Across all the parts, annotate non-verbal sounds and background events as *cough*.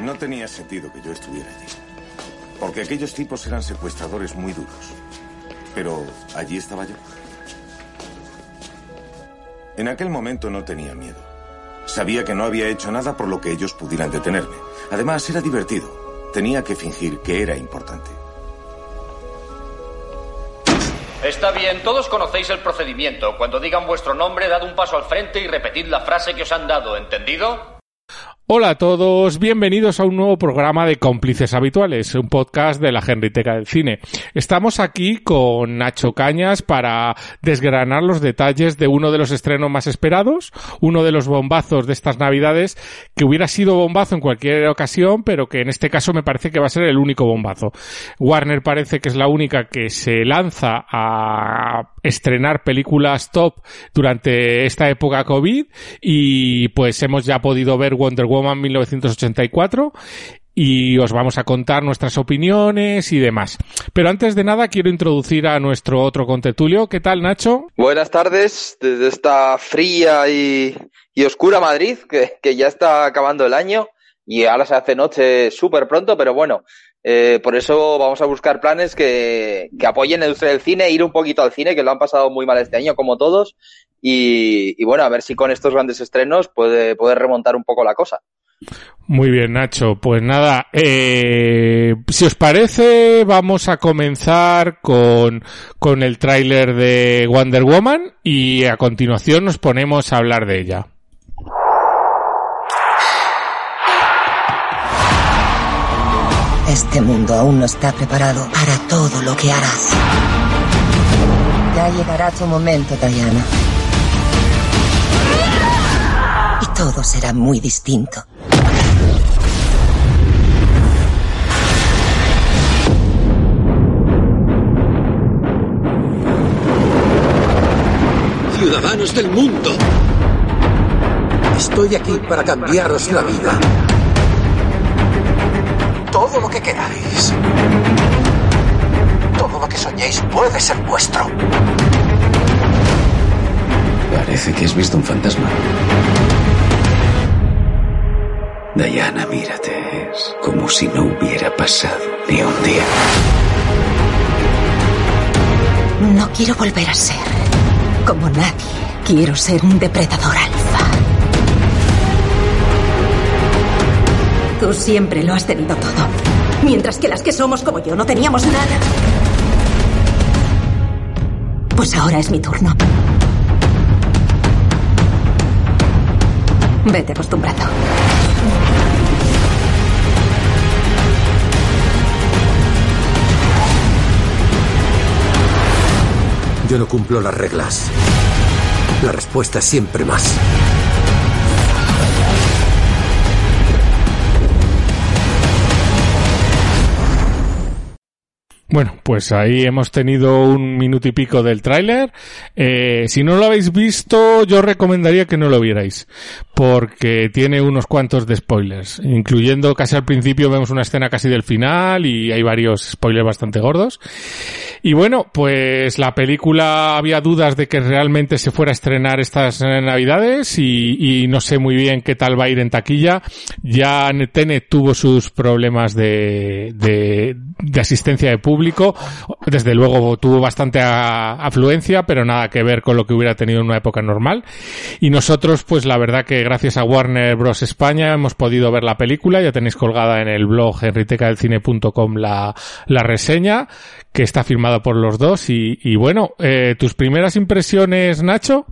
No tenía sentido que yo estuviera allí. Porque aquellos tipos eran secuestradores muy duros. Pero allí estaba yo. En aquel momento no tenía miedo. Sabía que no había hecho nada por lo que ellos pudieran detenerme. Además, era divertido. Tenía que fingir que era importante. Está bien, todos conocéis el procedimiento. Cuando digan vuestro nombre, dad un paso al frente y repetid la frase que os han dado, ¿entendido? Hola a todos, bienvenidos a un nuevo programa de Cómplices Habituales, un podcast de la Genriteca del Cine. Estamos aquí con Nacho Cañas para desgranar los detalles de uno de los estrenos más esperados, uno de los bombazos de estas navidades, que hubiera sido bombazo en cualquier ocasión, pero que en este caso me parece que va a ser el único bombazo. Warner parece que es la única que se lanza a estrenar películas top durante esta época COVID y pues hemos ya podido ver Wonder Woman 1984 y os vamos a contar nuestras opiniones y demás. Pero antes de nada quiero introducir a nuestro otro contetulio. ¿Qué tal, Nacho? Buenas tardes desde esta fría y, y oscura Madrid, que, que, ya está acabando el año y ahora se hace noche súper pronto, pero bueno, eh, por eso vamos a buscar planes que, que apoyen la industria del cine, ir un poquito al cine, que lo han pasado muy mal este año, como todos, y, y bueno, a ver si con estos grandes estrenos puede, puede remontar un poco la cosa. Muy bien, Nacho. Pues nada, eh, si os parece, vamos a comenzar con, con el tráiler de Wonder Woman y a continuación nos ponemos a hablar de ella. Este mundo aún no está preparado para todo lo que harás. Ya llegará tu momento, Diana. Todo será muy distinto. Ciudadanos del mundo. Estoy aquí para cambiaros la vida. Todo lo que queráis. Todo lo que soñéis puede ser vuestro. Parece que has visto un fantasma. Diana, mírate. Es como si no hubiera pasado ni un día. No quiero volver a ser como nadie. Quiero ser un depredador alfa. Tú siempre lo has tenido todo. Mientras que las que somos como yo no teníamos nada. Pues ahora es mi turno. Vete acostumbrando. Yo no cumplo las reglas. La respuesta es siempre más. Bueno, pues ahí hemos tenido un minuto y pico del tráiler. Eh, si no lo habéis visto, yo recomendaría que no lo vierais, porque tiene unos cuantos de spoilers, incluyendo casi al principio vemos una escena casi del final y hay varios spoilers bastante gordos. Y bueno, pues la película había dudas de que realmente se fuera a estrenar estas navidades y, y no sé muy bien qué tal va a ir en taquilla. Ya Netene tuvo sus problemas de, de, de asistencia de público. Desde luego tuvo bastante afluencia, pero nada que ver con lo que hubiera tenido en una época normal. Y nosotros, pues la verdad que gracias a Warner Bros. España hemos podido ver la película. Ya tenéis colgada en el blog enritecadelcine.com la, la reseña, que está firmada por los dos. Y, bueno, eh, tus primeras impresiones, Nacho.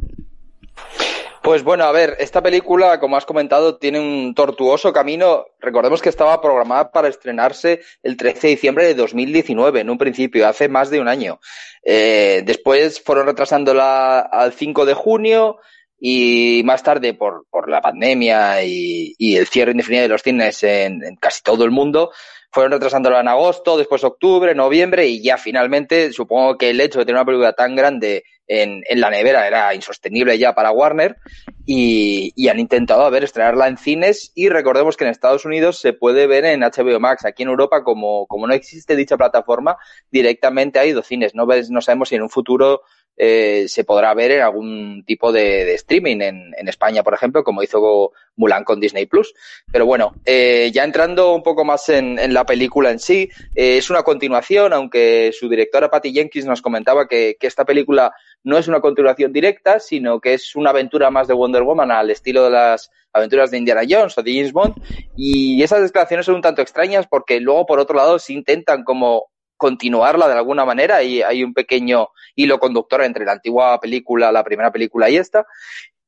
Pues bueno, a ver, esta película, como has comentado, tiene un tortuoso camino. Recordemos que estaba programada para estrenarse el 13 de diciembre de 2019, en un principio, hace más de un año. Eh, después fueron retrasándola al 5 de junio y más tarde por, por la pandemia y, el cierre indefinido de los cines en casi todo el mundo, fueron retrasándola en agosto, después octubre, noviembre y ya finalmente supongo que el hecho de tener una película tan grande en, en la nevera era insostenible ya para Warner y, y han intentado a ver estrenarla en cines y recordemos que en Estados Unidos se puede ver en HBO Max, aquí en Europa como, como no existe dicha plataforma directamente ha ido cines, no, no sabemos si en un futuro eh, se podrá ver en algún tipo de, de streaming en, en, España, por ejemplo, como hizo Mulan con Disney Plus. Pero bueno, eh, ya entrando un poco más en, en la película en sí, eh, es una continuación, aunque su directora Patty Jenkins nos comentaba que, que, esta película no es una continuación directa, sino que es una aventura más de Wonder Woman al estilo de las aventuras de Indiana Jones o de James Bond. Y esas declaraciones son un tanto extrañas porque luego, por otro lado, se intentan como continuarla de alguna manera y hay un pequeño hilo conductor entre la antigua película, la primera película y esta.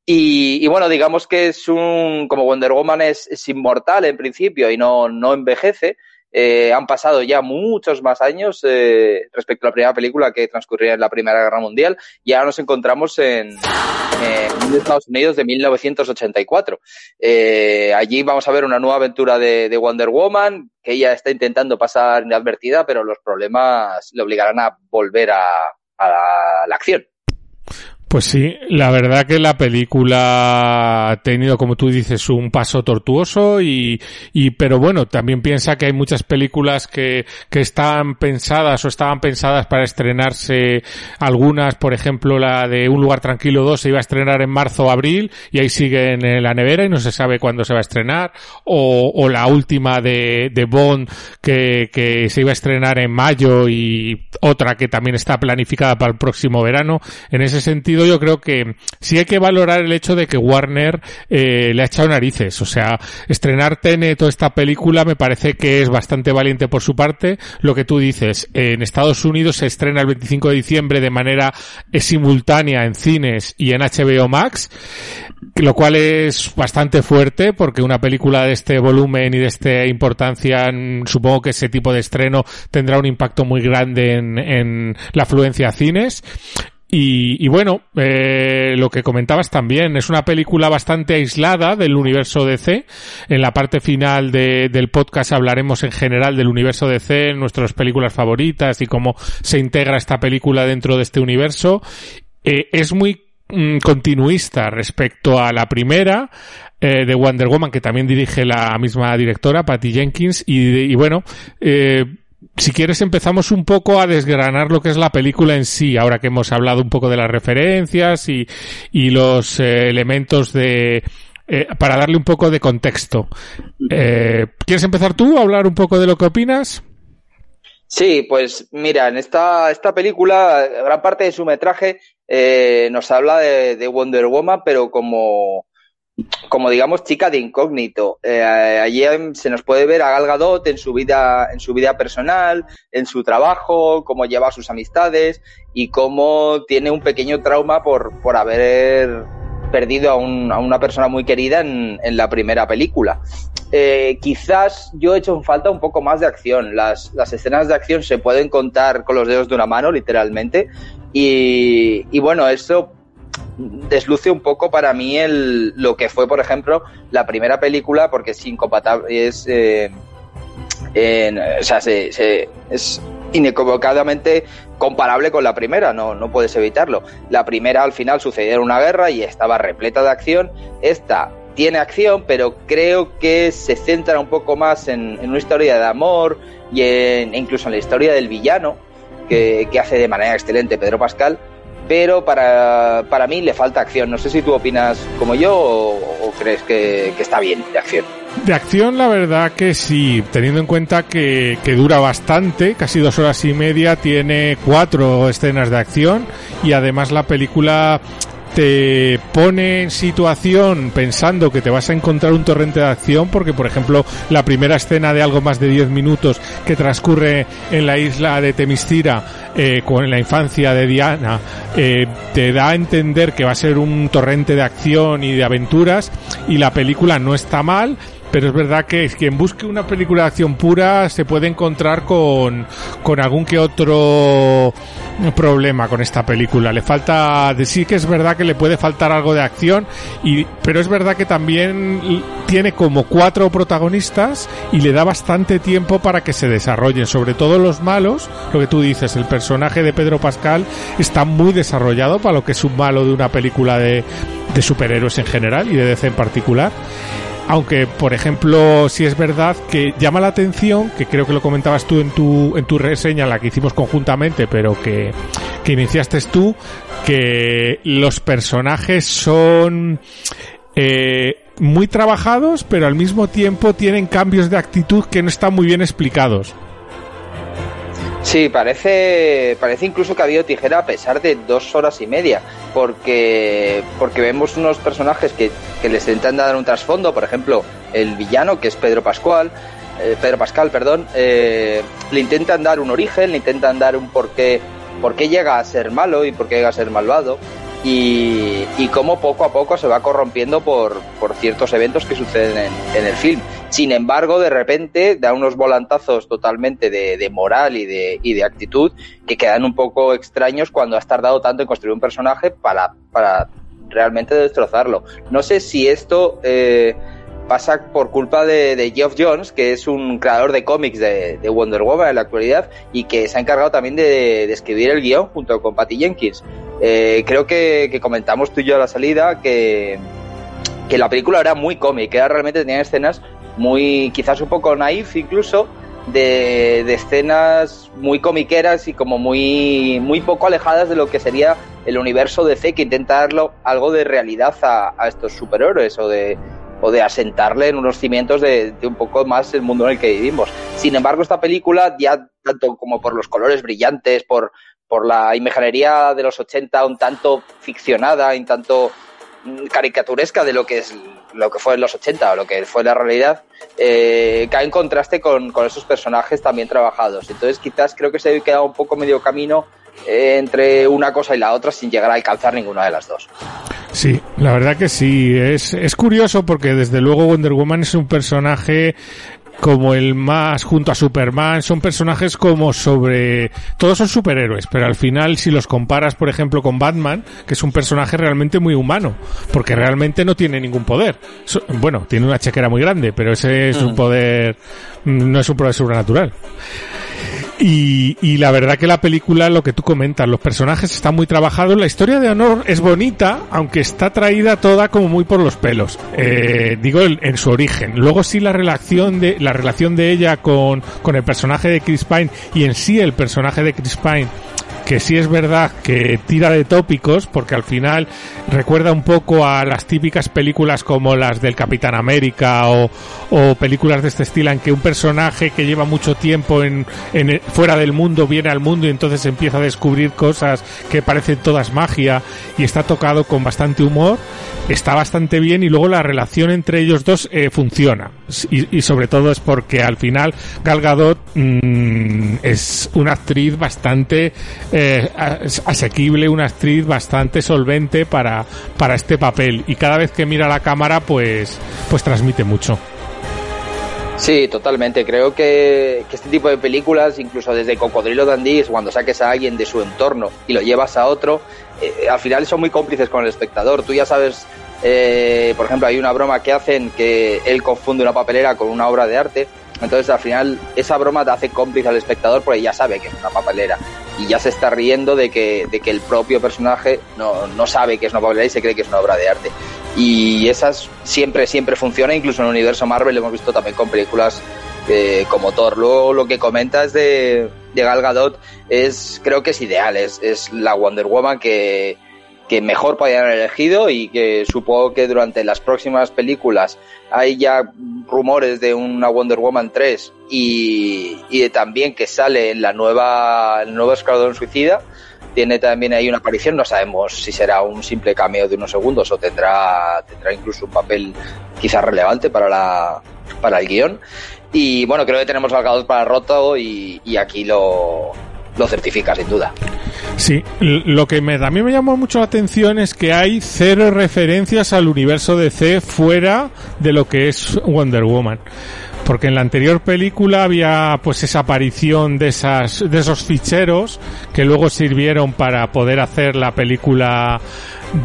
Y, y bueno, digamos que es un, como Wonder Woman es, es inmortal en principio y no, no envejece, eh, han pasado ya muchos más años eh, respecto a la primera película que transcurría en la Primera Guerra Mundial y ahora nos encontramos en, en Estados Unidos de 1984. Eh, allí vamos a ver una nueva aventura de, de, Wonder Woman que ella está intentando pasar inadvertida, pero los problemas le obligarán a volver a, a la acción. Pues sí, la verdad que la película ha tenido, como tú dices, un paso tortuoso y, y pero bueno, también piensa que hay muchas películas que, que están pensadas o estaban pensadas para estrenarse algunas, por ejemplo, la de Un lugar tranquilo 2 se iba a estrenar en marzo o abril y ahí sigue en la nevera y no se sabe cuándo se va a estrenar o, o la última de, de Bond que, que se iba a estrenar en mayo y otra que también está planificada para el próximo verano. En ese sentido, yo creo que sí hay que valorar el hecho de que Warner eh, le ha echado narices. O sea, estrenar Tenet o esta película me parece que es bastante valiente por su parte. Lo que tú dices, en Estados Unidos se estrena el 25 de diciembre de manera simultánea en cines y en HBO Max lo cual es bastante fuerte porque una película de este volumen y de esta importancia, supongo que ese tipo de estreno tendrá un impacto muy grande en, en la afluencia a cines. Y, bueno, eh, lo que comentabas también, es una película bastante aislada del universo DC. En la parte final de, del podcast hablaremos en general del universo DC, nuestras películas favoritas y cómo se integra esta película dentro de este universo. Eh, es muy mm, continuista respecto a la primera eh, de Wonder Woman, que también dirige la misma directora, Patty Jenkins, y, y bueno, eh, si quieres empezamos un poco a desgranar lo que es la película en sí, ahora que hemos hablado un poco de las referencias y, los eh, elementos de... Eh, para darle un poco de contexto. Eh, ¿Quieres empezar tú a hablar un poco de lo que opinas? Sí, pues mira, en esta, esta película, gran parte de su metraje nos habla de Wonder Woman, pero como, como digamos chica de incógnito. Eh, allí se nos puede ver a Gal Gadot en su vida, en su vida personal, en su trabajo, cómo lleva sus amistades y cómo tiene un pequeño trauma por, por haber perdido a, un, a una persona muy querida en, la primera película. Eh, quizás yo he hecho falta un poco más de acción. Las, las escenas de acción se pueden contar con los dedos de una mano, literalmente. Y bueno, eso desluce un poco para mí el, lo que fue, por ejemplo, la primera película, porque es incompatible, es, eh, en, o sea, se, es inequivocadamente comparable con la primera, no, no puedes evitarlo. La primera al final sucedió una guerra y estaba repleta de acción. Esta tiene acción, pero creo que se centra un poco más en, en una historia de amor y en, incluso en la historia del villano, que, que hace de manera excelente Pedro Pascal pero para, para mí le falta acción. No sé si tú opinas como yo o, crees que, que, está bien de acción. De acción, la verdad que sí, teniendo en cuenta que, que, dura bastante, casi dos horas y media, tiene cuatro escenas de acción y además la película te pone en situación pensando que te vas a encontrar un torrente de acción porque por ejemplo la primera escena de algo más de 10 minutos que transcurre en la isla de Temistira eh, con la infancia de Diana eh, te da a entender que va a ser un torrente de acción y de aventuras y la película no está mal pero es verdad que quien busque una película de acción pura se puede encontrar con, con algún que otro problema con esta película. Le falta, sí que es verdad que le puede faltar algo de acción, y, pero es verdad que también tiene como cuatro protagonistas y le da bastante tiempo para que se desarrollen, sobre todo los malos, lo que tú dices, el personaje de Pedro Pascal está muy desarrollado para lo que es un malo de una película de, de superhéroes en general y de DC en particular. Aunque, por ejemplo, si es verdad que llama la atención, que creo que lo comentabas tú en tu, en tu reseña, la que hicimos conjuntamente, pero que, que iniciaste tú, que los personajes son eh, muy trabajados, pero al mismo tiempo tienen cambios de actitud que no están muy bien explicados. Sí, parece, parece incluso que ha habido tijera a pesar de dos horas y media, porque, porque vemos unos personajes que, que les intentan dar un trasfondo, por ejemplo, el villano, que es Pedro Pascual, eh, Pedro Pascal, perdón, eh, le intentan dar un origen, le intentan dar un porqué, por qué llega a ser malo y por qué llega a ser malvado y, y cómo poco a poco se va corrompiendo por, por ciertos eventos que suceden en, en, el film. Sin embargo, de repente da unos volantazos totalmente de, de moral y de, y de, actitud que quedan un poco extraños cuando has tardado tanto en construir un personaje para, para realmente destrozarlo. No sé si esto... Eh, pasa por culpa de, Geoff Jones, que es un creador de cómics de, de, Wonder Woman en la actualidad y que se ha encargado también de, de escribir el guion junto con Patty Jenkins. Eh, creo que, comentamos tú y yo a la salida que, que la película era muy cómic, era realmente tenía escenas muy, quizás un poco naif incluso, de, de, escenas muy comiqueras y como muy, muy poco alejadas de lo que sería el universo DC que intenta darlo algo de realidad a, a estos superhéroes o de, o de asentarle en unos cimientos de, de, un poco más el mundo en el que vivimos. Sin embargo, esta película, ya tanto como por los colores brillantes, por, por la imaginería de los 80 un tanto ficcionada, un tanto caricaturesca de lo que es lo que fue en los 80 o lo que fue la realidad, eh, cae en contraste con, con, esos personajes también trabajados. Entonces quizás creo que se ha quedado un poco medio camino eh, entre una cosa y la otra sin llegar a alcanzar ninguna de las dos. Sí, la verdad que sí. Es, es curioso porque desde luego Wonder Woman es un personaje como el más junto a Superman, son personajes como sobre... Todos son superhéroes, pero al final si los comparas, por ejemplo, con Batman, que es un personaje realmente muy humano, porque realmente no tiene ningún poder. Bueno, tiene una chequera muy grande, pero ese es un poder... no es un poder sobrenatural. Y, y, la verdad que la película, lo que tú comentas, los personajes están muy trabajados. La historia de Honor es bonita, aunque está traída toda como muy por los pelos. Eh, digo en, en, su origen. Luego sí la relación de la relación de ella con, con el personaje de Chris Pine y en sí el personaje de Chris Pine que sí es verdad que tira de tópicos, porque al final recuerda un poco a las típicas películas como las del Capitán América o, películas de este estilo en que un personaje que lleva mucho tiempo en, en, fuera del mundo viene al mundo y entonces empieza a descubrir cosas que parecen todas magia y está tocado con bastante humor, está bastante bien y luego la relación entre ellos dos eh, funciona. Y, sobre todo es porque al final Gal Gadot mmm, es una actriz bastante eh, asequible, una actriz bastante solvente para, para este papel y cada vez que mira la cámara pues, pues transmite mucho. Sí, totalmente. Creo que, que, este tipo de películas, incluso desde Cocodrilo Dandy, cuando saques a alguien de su entorno y lo llevas a otro, eh, al final son muy cómplices con el espectador. Tú ya sabes, eh, por ejemplo, hay una broma que hacen que él confunde una papelera con una obra de arte. Entonces, al final, esa broma te hace cómplice al espectador porque ya sabe que es una papelera y ya se está riendo de que, de que el propio personaje no, no sabe que es una papelera y se cree que es una obra de arte. Y esas siempre, siempre funciona, incluso en el universo Marvel lo hemos visto también con películas eh, como Thor. Luego lo que comentas de, de Gal Gadot es, creo que es ideal, es, es la Wonder Woman que, que mejor podían haber elegido y que supongo que durante las próximas películas hay ya rumores de una Wonder Woman 3 y, también que sale en la nueva, el nuevo Escuadrón Suicida. Tiene también ahí una aparición, no sabemos si será un simple cameo de unos segundos o tendrá, tendrá incluso un papel quizás relevante para, la, para el guion. Y bueno, creo que tenemos marcados para Roto y, y aquí lo, lo certifica sin duda. Sí, lo que me, también me llamó mucho la atención es que hay cero referencias al universo DC fuera de lo que es Wonder Woman. Porque en la anterior película había pues esa aparición de esas, de esos ficheros que luego sirvieron para poder hacer la película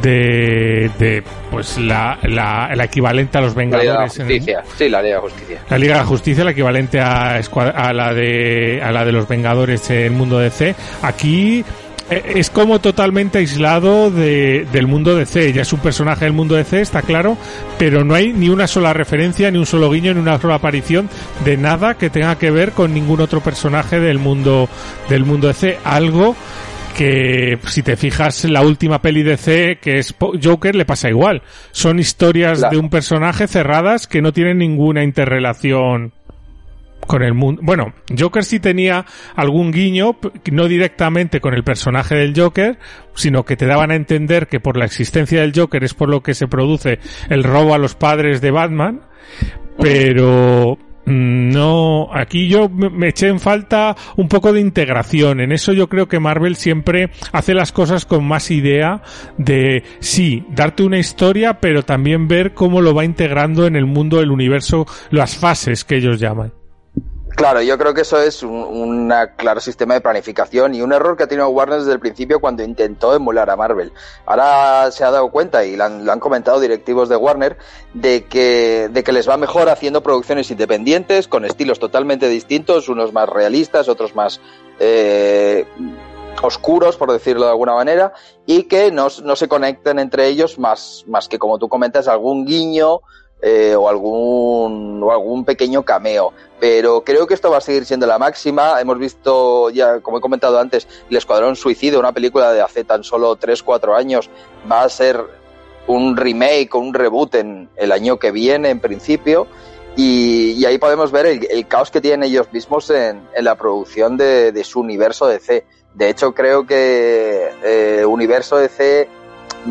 de, de pues la, la, la equivalente a los Vengadores. La Liga de Justicia. Sí, la Liga de Justicia. La Liga de Justicia, la equivalente a, a la de a la de los Vengadores en el mundo DC. Aquí es como totalmente aislado de, del mundo de C. Ya es un personaje del mundo de C, está claro, pero no hay ni una sola referencia, ni un solo guiño, ni una sola aparición de nada que tenga que ver con ningún otro personaje del mundo del mundo de C. Algo que si te fijas la última peli de C que es Joker le pasa igual. Son historias de un personaje cerradas que no tienen ninguna interrelación con el mundo. Bueno, Joker sí tenía algún guiño, no directamente con el personaje del Joker, sino que te daban a entender que por la existencia del Joker es por lo que se produce el robo a los padres de Batman, pero mm, no, aquí yo me eché en falta un poco de integración. En eso yo creo que Marvel siempre hace las cosas con más idea de, sí, darte una historia, pero también ver cómo lo va integrando en el mundo, el universo, las fases que ellos llaman. Claro, yo creo que eso es un claro sistema de planificación y un error que ha tenido Warner desde el principio cuando intentó emular a Marvel. Ahora se ha dado cuenta y lo han, comentado directivos de Warner de que, de que les va mejor haciendo producciones independientes con estilos totalmente distintos, unos más realistas, otros más eh, oscuros, por decirlo de alguna manera, y que no, no se conecten entre ellos más, más que, como tú comentas, algún guiño eh, o algún o algún pequeño cameo. Pero creo que esto va a seguir siendo la máxima. Hemos visto ya, como he comentado antes, El Escuadrón Suicida, una película de hace tan solo 3-4 años, va a ser un remake o un reboot en el año que viene, en principio. Y, ahí podemos ver el, caos que tienen ellos mismos en, la producción de, su universo de C. De hecho, creo que eh, Universo DC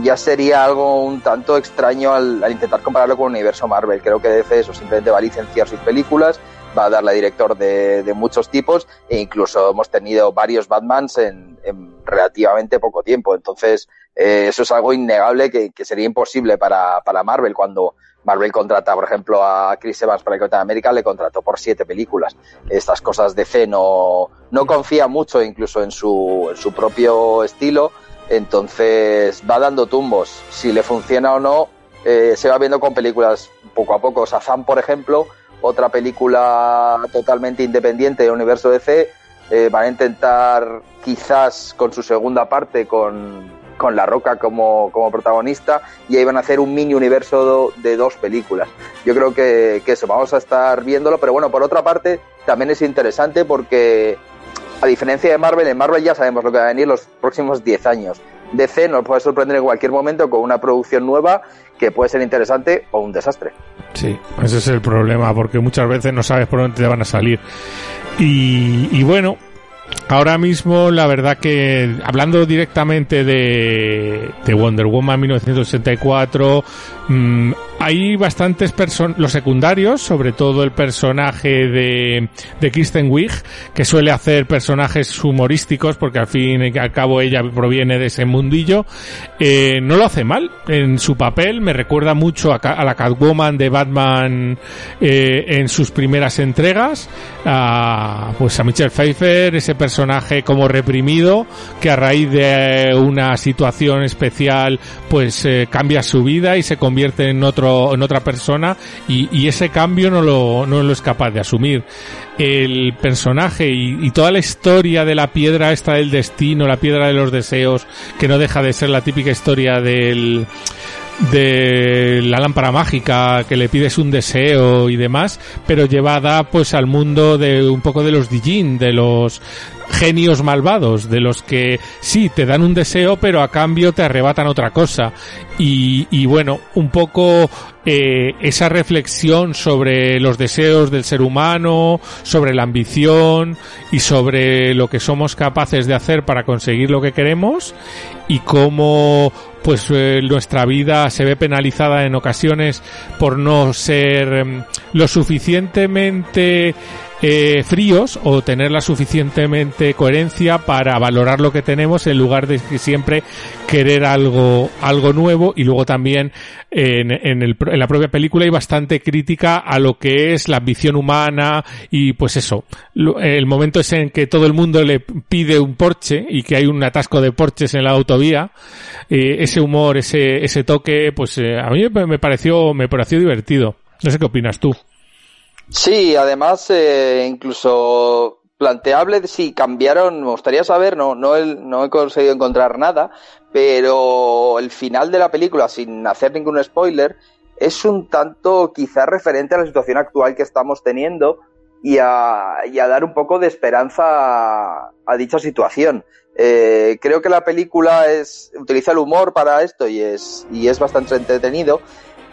ya sería algo un tanto extraño al, intentar compararlo con el universo Marvel. Creo que DC eso simplemente va a licenciar sus películas, va a darle director de, muchos tipos e incluso hemos tenido varios Batmans en, relativamente poco tiempo. Entonces, eh, eso es algo innegable que, sería imposible para, para, Marvel cuando Marvel contrata, por ejemplo, a Chris Evans para Capitán América, le contrató por siete películas. Estas cosas DC no, no confía mucho incluso en su, en su propio estilo entonces va dando tumbos. Si le funciona o no, eh, se va viendo con películas poco a poco. Sazam, por ejemplo, otra película totalmente independiente del universo DC, eh, van a intentar quizás con su segunda parte con, con La Roca como, como, protagonista y ahí van a hacer un mini universo de dos películas. Yo creo que, que eso, vamos a estar viéndolo, pero bueno, por otra parte también es interesante porque a diferencia de Marvel, en Marvel ya sabemos lo que va a venir los próximos 10 años. DC nos puede sorprender en cualquier momento con una producción nueva que puede ser interesante o un desastre. Sí, ese es el problema, porque muchas veces no sabes por dónde te van a salir. Y, bueno, Ahora mismo, la verdad que hablando directamente de, de Wonder Woman 1984, mmm, hay bastantes personas, los secundarios, sobre todo el personaje de, de Kristen Wiig, que suele hacer personajes humorísticos, porque al fin y al cabo ella proviene de ese mundillo, eh, no lo hace mal en su papel, me recuerda mucho a, a la Catwoman de Batman eh, en sus primeras entregas, a, pues a Michelle Pfeiffer, ese personaje como reprimido, que a raíz de una situación especial, pues eh, cambia su vida y se convierte en otro en otra persona y, ese cambio no lo, no lo es capaz de asumir. El personaje y, toda la historia de la piedra esta del destino, la piedra de los deseos, que no deja de ser la típica historia del de la lámpara mágica que le pides un deseo y demás, pero llevada pues al mundo de un poco de los Dijin, de los genios malvados, de los que sí te dan un deseo, pero a cambio te arrebatan otra cosa. Y, bueno, un poco eh, esa reflexión sobre los deseos del ser humano, sobre la ambición y sobre lo que somos capaces de hacer para conseguir lo que queremos y cómo pues eh, nuestra vida se ve penalizada en ocasiones por no ser em, lo suficientemente eh, fríos o tener la suficientemente coherencia para valorar lo que tenemos en lugar de siempre querer algo, algo nuevo y luego también en, en, el, en la propia película hay bastante crítica a lo que es la ambición humana y pues eso, el momento es en que todo el mundo le pide un Porsche y que hay un atasco de Porches en la autovía, eh, ese humor, ese, ese toque, pues eh, a mí me pareció, me pareció divertido. No sé qué opinas tú. Sí, además, eh, incluso planteable si cambiaron, me gustaría saber, no, no, no he conseguido encontrar nada, pero el final de la película, sin hacer ningún spoiler, es un tanto quizás referente a la situación actual que estamos teniendo y a, y a dar un poco de esperanza a, a dicha situación. Eh, creo que la película es, utiliza el humor para esto y es, y es bastante entretenido,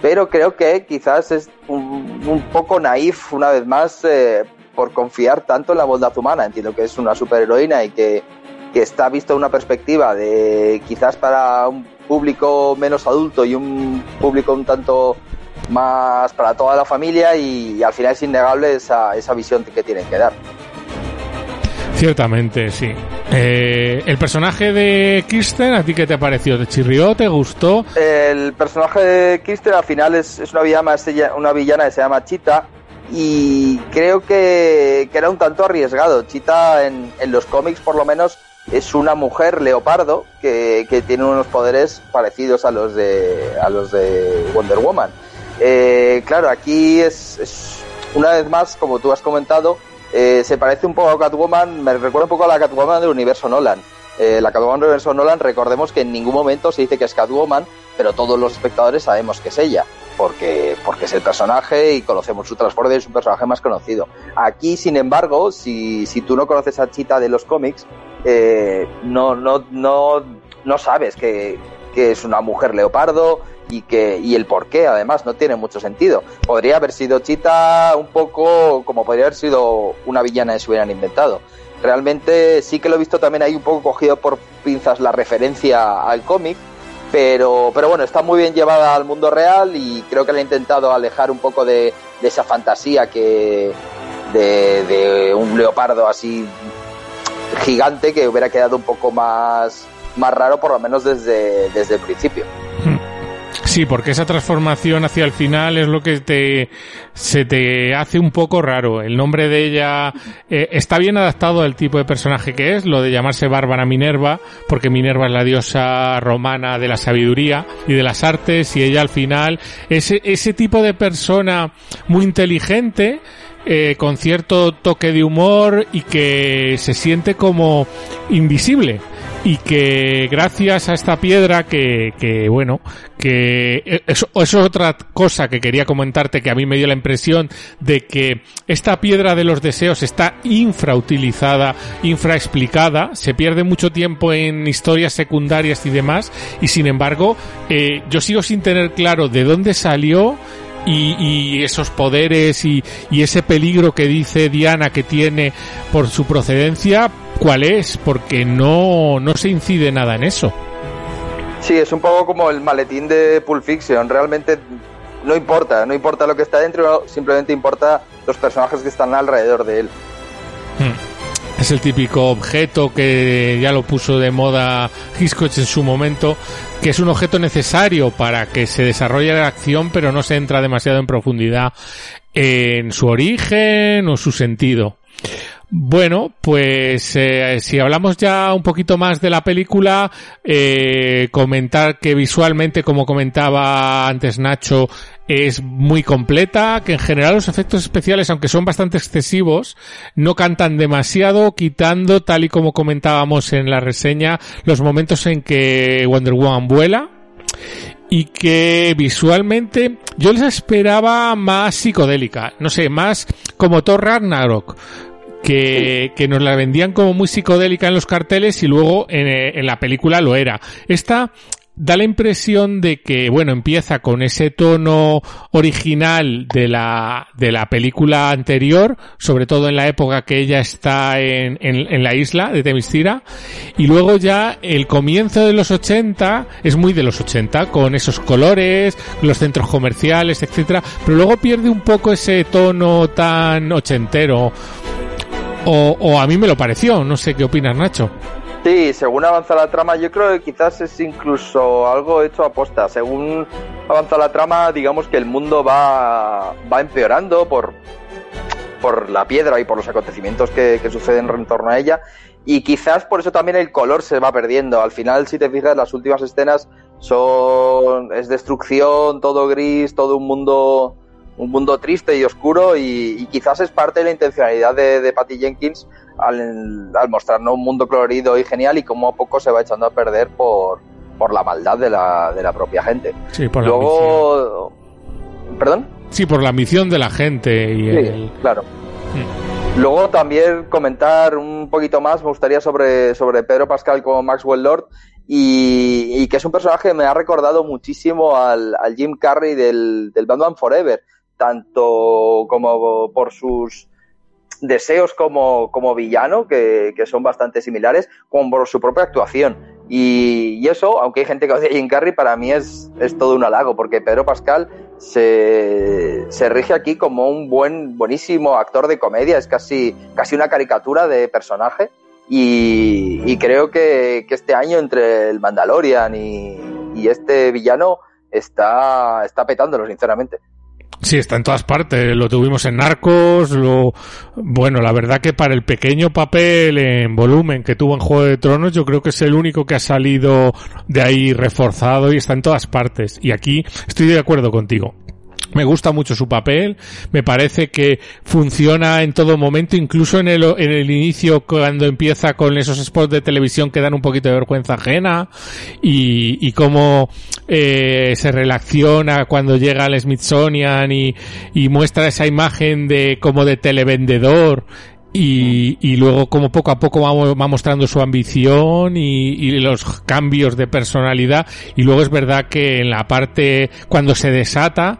pero creo que quizás es un, un poco naif una vez más eh, por confiar tanto en la bondad humana. Entiendo que es una superheroína y que, que está vista una perspectiva de quizás para un público menos adulto y un público un tanto más para toda la familia y, y al final es innegable esa, esa visión que tienen que dar. Ciertamente, sí. Eh, el personaje de Kirsten, ¿a ti qué te pareció? ¿Te chirrió? ¿Te gustó? El personaje de Kirsten al final es, es una, villana, una villana que se llama Chita y creo que, que era un tanto arriesgado. Chita en, en, los cómics por lo menos es una mujer leopardo que, que tiene unos poderes parecidos a los de, a los de Wonder Woman. Eh, claro, aquí es, es una vez más, como tú has comentado, eh, se parece un poco a Catwoman, me recuerda un poco a la Catwoman del universo Nolan. Eh, la Catwoman del universo Nolan, recordemos que en ningún momento se dice que es Catwoman, pero todos los espectadores sabemos que es ella, porque, porque es el personaje y conocemos su transporte, es un personaje más conocido. Aquí, sin embargo, si, si tú no conoces a Chita de los cómics, eh, no, no, no, no sabes que, que es una mujer leopardo, y que y el por qué además no tiene mucho sentido. Podría haber sido Chita un poco como podría haber sido una villana que se hubieran inventado. Realmente sí que lo he visto también ahí un poco cogido por pinzas la referencia al cómic, pero, pero bueno, está muy bien llevada al mundo real y creo que le ha intentado alejar un poco de, esa fantasía que de, un leopardo así gigante que hubiera quedado un poco más, más raro, por lo menos desde, desde el principio. Sí, porque esa transformación hacia el final es lo que te se te hace un poco raro. El nombre de ella eh, está bien adaptado al tipo de personaje que es, lo de llamarse Bárbara Minerva, porque Minerva es la diosa romana de la sabiduría y de las artes, y ella al final ese ese tipo de persona muy inteligente eh, con cierto toque de humor y que se siente como invisible y que gracias a esta piedra que, que bueno, que eso, eso, es otra cosa que quería comentarte que a mí me dio la impresión de que esta piedra de los deseos está infrautilizada, infraexplicada, se pierde mucho tiempo en historias secundarias y demás y sin embargo eh, yo sigo sin tener claro de dónde salió y, y, esos poderes y, y, ese peligro que dice Diana que tiene por su procedencia, ¿cuál es? Porque no, no se incide nada en eso. Sí, es un poco como el maletín de Pulp Fiction. Realmente no importa, no importa lo que está dentro, simplemente importa los personajes que están alrededor de él. Hmm. Es el típico objeto que ya lo puso de moda Hitchcock en su momento, que es un objeto necesario para que se desarrolle la acción, pero no se entra demasiado en profundidad en su origen o su sentido. Bueno, pues eh, si hablamos ya un poquito más de la película, eh, comentar que visualmente, como comentaba antes Nacho, es muy completa, que en general los efectos especiales, aunque son bastante excesivos, no cantan demasiado, quitando, tal y como comentábamos en la reseña, los momentos en que Wonder Woman vuela y que visualmente yo les esperaba más psicodélica, no sé, más como Thor Ragnarok, que, que, nos la vendían como muy psicodélica en los carteles y luego en, en, la película lo era. Esta da la impresión de que, bueno, empieza con ese tono original de la, de la película anterior, sobre todo en la época que ella está en, en, la isla de Temistira, y luego ya el comienzo de los 80 es muy de los 80, con esos colores, los centros comerciales, etcétera, pero luego pierde un poco ese tono tan ochentero. O, o a mí me lo pareció, no sé qué opinas, Nacho. Sí, según avanza la trama, yo creo que quizás es incluso algo hecho a posta. Según avanza la trama, digamos que el mundo va, va empeorando por, por la piedra y por los acontecimientos que, que suceden en torno a ella. Y quizás por eso también el color se va perdiendo. Al final, si te fijas, las últimas escenas son es destrucción, todo gris, todo un mundo un mundo triste y oscuro y, quizás es parte de la intencionalidad de, de Patty Jenkins al, al, mostrarnos un mundo colorido y genial y como a poco se va echando a perder por, por la maldad de la, de la propia gente. Sí, por Luego... ¿Perdón? Sí, por la ambición de la gente y sí, claro. Mm. Luego también comentar un poquito más, me gustaría sobre, sobre Pedro Pascal como Maxwell Lord y, y que es un personaje que me ha recordado muchísimo al, al Jim Carrey del, del Batman Forever tanto como por sus deseos como, como villano, que, que, son bastante similares, como por su propia actuación. Y, eso, aunque hay gente que odia a Jim Carrey, para mí es, es todo un halago, porque Pedro Pascal se, se rige aquí como un buen, buenísimo actor de comedia, es casi, casi una caricatura de personaje. Y, creo que, que, este año entre el Mandalorian y, y este villano está, está petándolo, sinceramente. Sí, está en todas partes. Lo tuvimos en Narcos, lo... Bueno, la verdad que para el pequeño papel en volumen que tuvo en Juego de Tronos, yo creo que es el único que ha salido de ahí reforzado y está en todas partes. Y aquí estoy de acuerdo contigo. Me gusta mucho su papel, me parece que funciona en todo momento, incluso en el, en el inicio cuando empieza con esos spots de televisión que dan un poquito de vergüenza ajena y, y cómo eh, se relaciona cuando llega al Smithsonian y, y muestra esa imagen de como de televendedor y, y, luego como poco a poco va, va mostrando su ambición y, y, los cambios de personalidad. Y luego es verdad que en la parte cuando se desata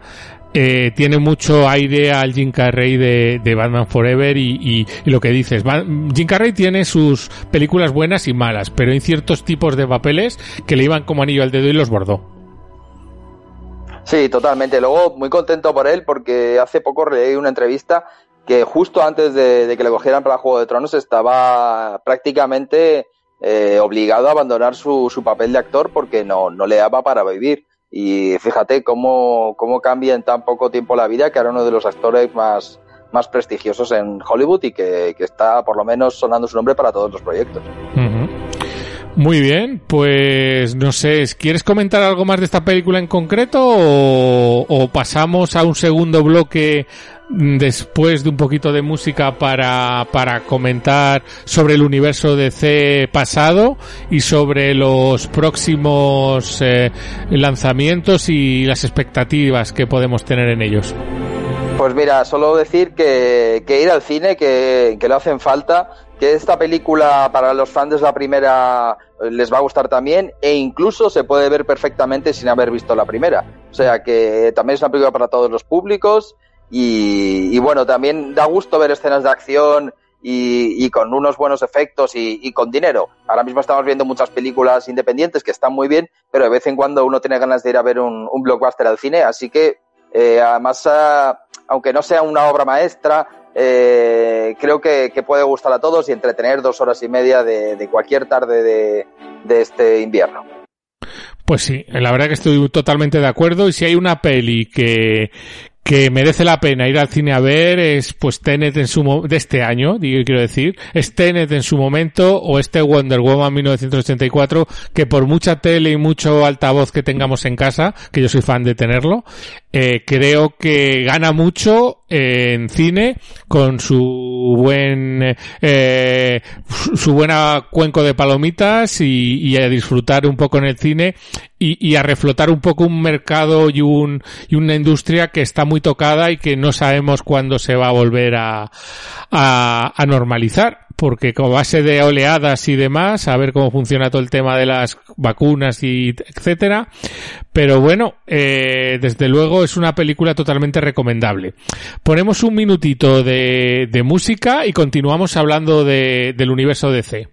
eh, tiene mucho aire al Jim Carrey de, de Batman Forever y, y, lo que dices. Jim Carrey tiene sus películas buenas y malas, pero hay ciertos tipos de papeles que le iban como anillo al dedo y los bordó. Sí, totalmente. Luego, muy contento por él porque hace poco leí una entrevista que justo antes de, de que le cogieran para Juego de Tronos estaba prácticamente eh, obligado a abandonar su, su papel de actor porque no, no le daba para vivir y fíjate cómo, cómo cambia en tan poco tiempo la vida, que era uno de los actores más, más prestigiosos en Hollywood y que, que está por lo menos sonando su nombre para todos los proyectos. Uh. Muy bien, pues no sé, ¿quieres comentar algo más de esta película en concreto o pasamos a un segundo bloque después de un poquito de música para, para comentar sobre el universo de C pasado y sobre los próximos eh, lanzamientos y las expectativas que podemos tener en ellos. Pues mira, solo decir que, que ir al cine, que, que le hacen falta, que esta película para los fans de la primera les va a gustar también e incluso se puede ver perfectamente sin haber visto la primera. O sea que también es una película para todos los públicos y, bueno, también da gusto ver escenas de acción y, con unos buenos efectos y, con dinero. Ahora mismo estamos viendo muchas películas independientes que están muy bien, pero de vez en cuando uno tiene ganas de ir a ver un, blockbuster al cine, así que eh, además, uh, aunque no sea una obra maestra, eh, creo que, puede gustar a todos y entretener dos horas y media de, cualquier tarde de, de, este invierno. Pues sí, la verdad que estoy totalmente de acuerdo y si hay una peli que, que merece la pena ir al cine a ver es pues Tenet en su de este año, digo, quiero decir, es Tenet en su momento o este Wonder Woman 1984 que por mucha tele y mucho altavoz que tengamos en casa, que yo soy fan de tenerlo, eh, creo que gana mucho en cine con su buen eh, su buena cuenco de palomitas y, a disfrutar un poco en el cine y, y, a reflotar un poco un mercado y un y una industria que está muy muy tocada y que no sabemos cuándo se va a volver a, a, a normalizar porque como base de oleadas y demás, a ver cómo funciona todo el tema de las vacunas y etcétera. Pero bueno, eh, desde luego es una película totalmente recomendable. Ponemos un minutito de, de música y continuamos hablando de, del universo DC.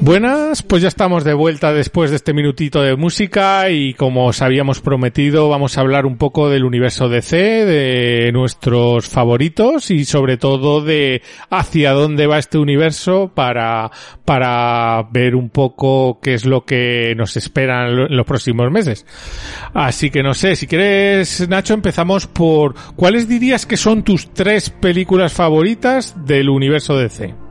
Buenas, pues ya estamos de vuelta después de este minutito de música y como os habíamos prometido vamos a hablar un poco del universo DC, de nuestros favoritos y sobre todo de hacia dónde va este universo para, para ver un poco qué es lo que nos espera en los próximos meses. Así que no sé, si quieres Nacho empezamos por ¿cuáles dirías que son tus tres películas favoritas del universo DC?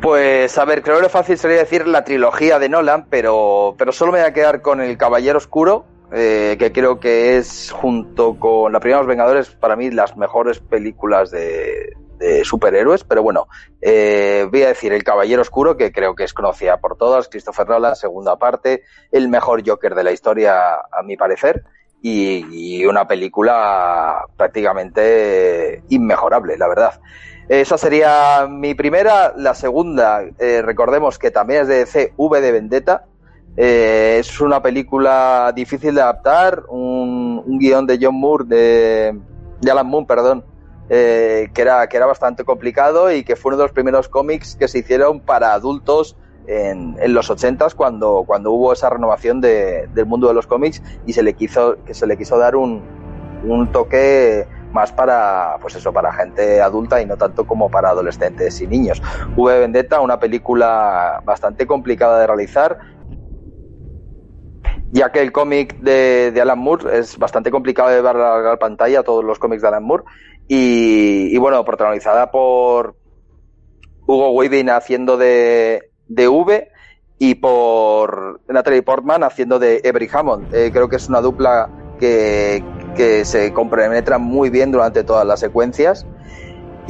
Pues a ver, creo que lo fácil sería decir la trilogía de Nolan, pero, pero solo me voy a quedar con El Caballero Oscuro, eh, que creo que es junto con La Primera de los Vengadores para mí las mejores películas de, superhéroes, pero bueno, eh, voy a decir El Caballero Oscuro, que creo que es conocida por todas, Christopher Nolan, segunda parte, el mejor Joker de la historia a mi parecer, y una película prácticamente inmejorable, la verdad. Esa sería mi primera. La segunda, eh, recordemos que también es de DC, V de Vendetta. Eh, es una película difícil de adaptar, un, un guion de John Moore, de, de Alan Moore, perdón, eh, que, era, que era bastante complicado y que fue uno de los primeros cómics que se hicieron para adultos en, en los ochentas cuando, cuando hubo esa renovación de, del mundo de los cómics y se le quiso, que se le quiso dar un, un toque más para, pues eso, para gente adulta y no tanto como para adolescentes y niños. V Vendetta, una película bastante complicada de realizar, ya que el cómic de, Alan Moore es bastante complicado de ver a la pantalla, todos los cómics de Alan Moore, y, y bueno, protagonizada por Hugo Weaving haciendo de, de V y por Natalie Portman haciendo de Every Hammond. Eh, creo que es una dupla que, que se compenetran muy bien durante todas las secuencias.